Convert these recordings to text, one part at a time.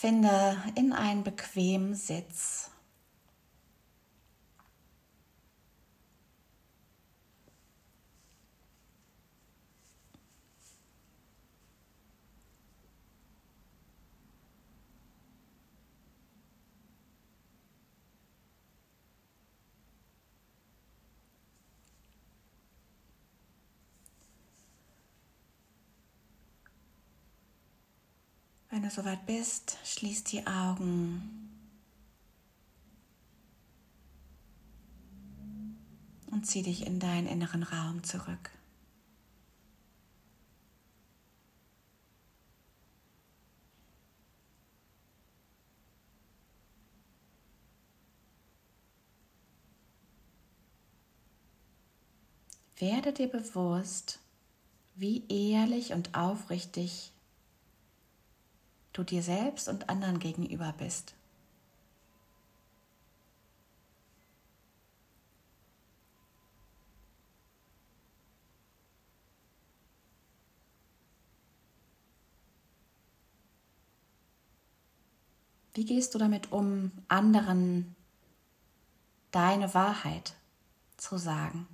finde in einen bequemen Sitz. Wenn du soweit bist, schließ die Augen und zieh dich in deinen inneren Raum zurück. Werde dir bewusst, wie ehrlich und aufrichtig du dir selbst und anderen gegenüber bist. Wie gehst du damit um, anderen deine Wahrheit zu sagen?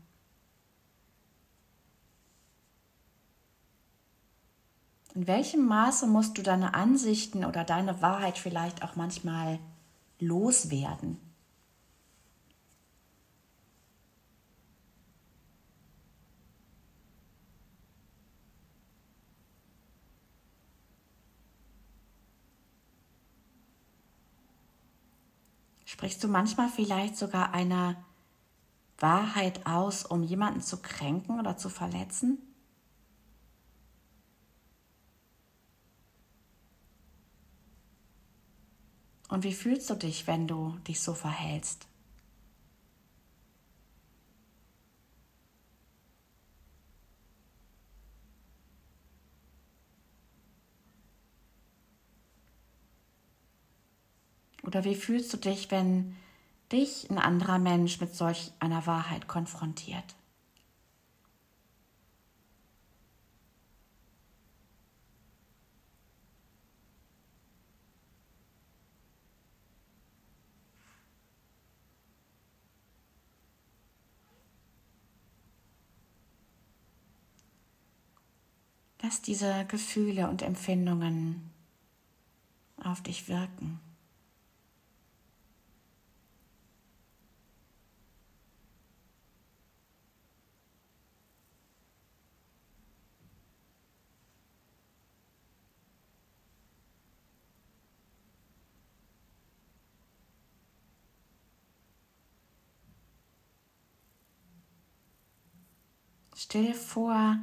In welchem Maße musst du deine Ansichten oder deine Wahrheit vielleicht auch manchmal loswerden? Sprichst du manchmal vielleicht sogar eine Wahrheit aus, um jemanden zu kränken oder zu verletzen? Und wie fühlst du dich, wenn du dich so verhältst? Oder wie fühlst du dich, wenn dich ein anderer Mensch mit solch einer Wahrheit konfrontiert? Lass diese Gefühle und Empfindungen auf dich wirken. Stell dir vor,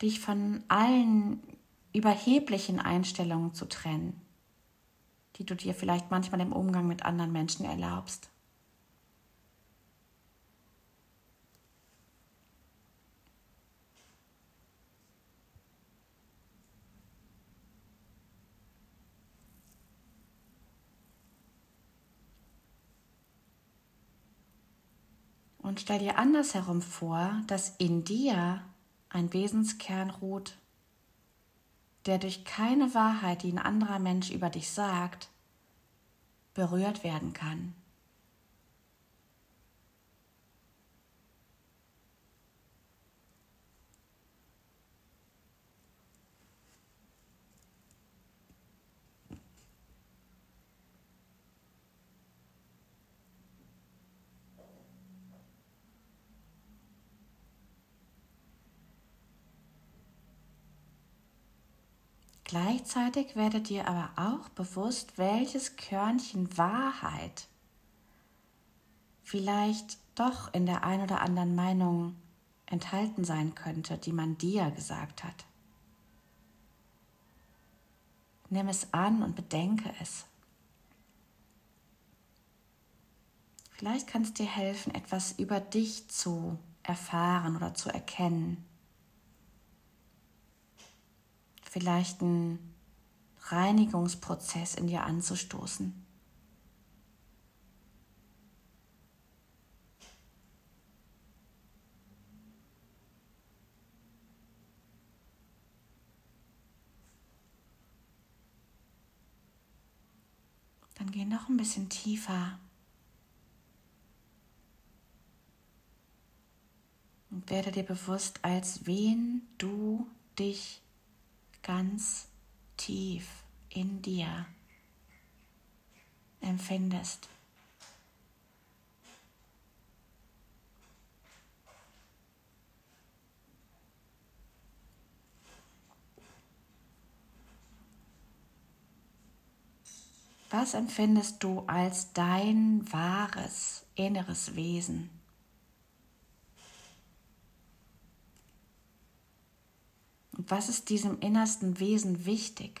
dich von allen überheblichen Einstellungen zu trennen, die du dir vielleicht manchmal im Umgang mit anderen Menschen erlaubst. Und stell dir andersherum vor, dass in dir ein Wesenskern ruht, der durch keine Wahrheit, die ein anderer Mensch über dich sagt, berührt werden kann. Gleichzeitig werdet ihr aber auch bewusst, welches Körnchen Wahrheit vielleicht doch in der ein oder anderen Meinung enthalten sein könnte, die man dir gesagt hat. Nimm es an und bedenke es. Vielleicht kann es dir helfen, etwas über dich zu erfahren oder zu erkennen vielleicht einen Reinigungsprozess in dir anzustoßen. geh noch ein bisschen tiefer. Und werde dir bewusst, als wen du dich ganz tief in dir empfindest. Was empfindest du als dein wahres inneres Wesen? Was ist diesem innersten Wesen wichtig?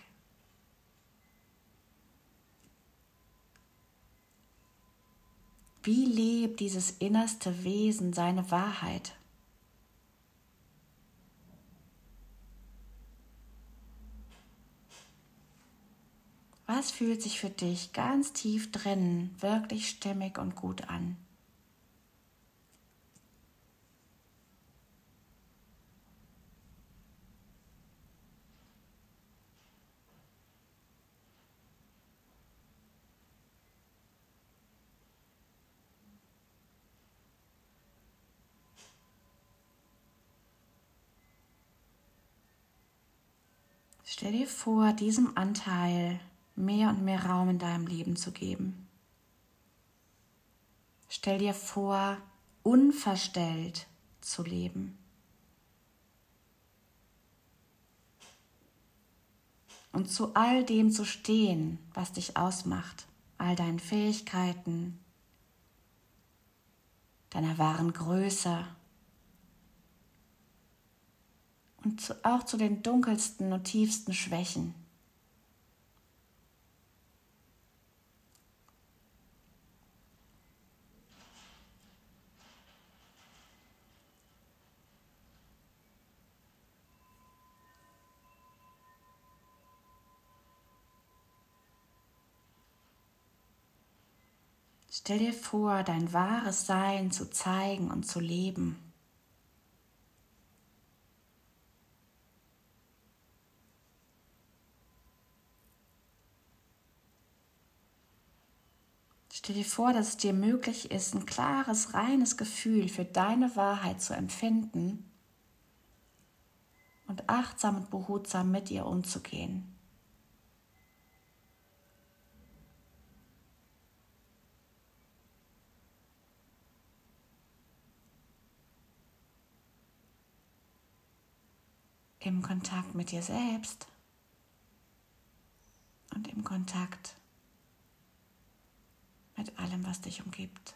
Wie lebt dieses innerste Wesen seine Wahrheit? Was fühlt sich für dich ganz tief drinnen wirklich stimmig und gut an? Stell dir vor, diesem Anteil mehr und mehr Raum in deinem Leben zu geben. Stell dir vor, unverstellt zu leben. Und zu all dem zu stehen, was dich ausmacht, all deinen Fähigkeiten, deiner wahren Größe und auch zu den dunkelsten und tiefsten Schwächen. Stell dir vor, dein wahres Sein zu zeigen und zu leben. Stell dir vor, dass es dir möglich ist, ein klares, reines Gefühl für deine Wahrheit zu empfinden und achtsam und behutsam mit ihr umzugehen. im Kontakt mit dir selbst und im Kontakt mit was dich umgibt.